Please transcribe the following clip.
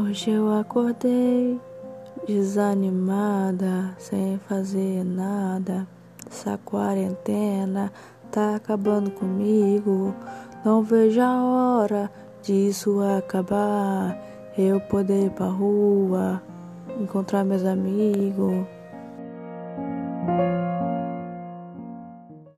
Hoje eu acordei desanimada, sem fazer nada. Essa quarentena tá acabando comigo. Não vejo a hora disso acabar. Eu poder ir pra rua, encontrar meus amigos.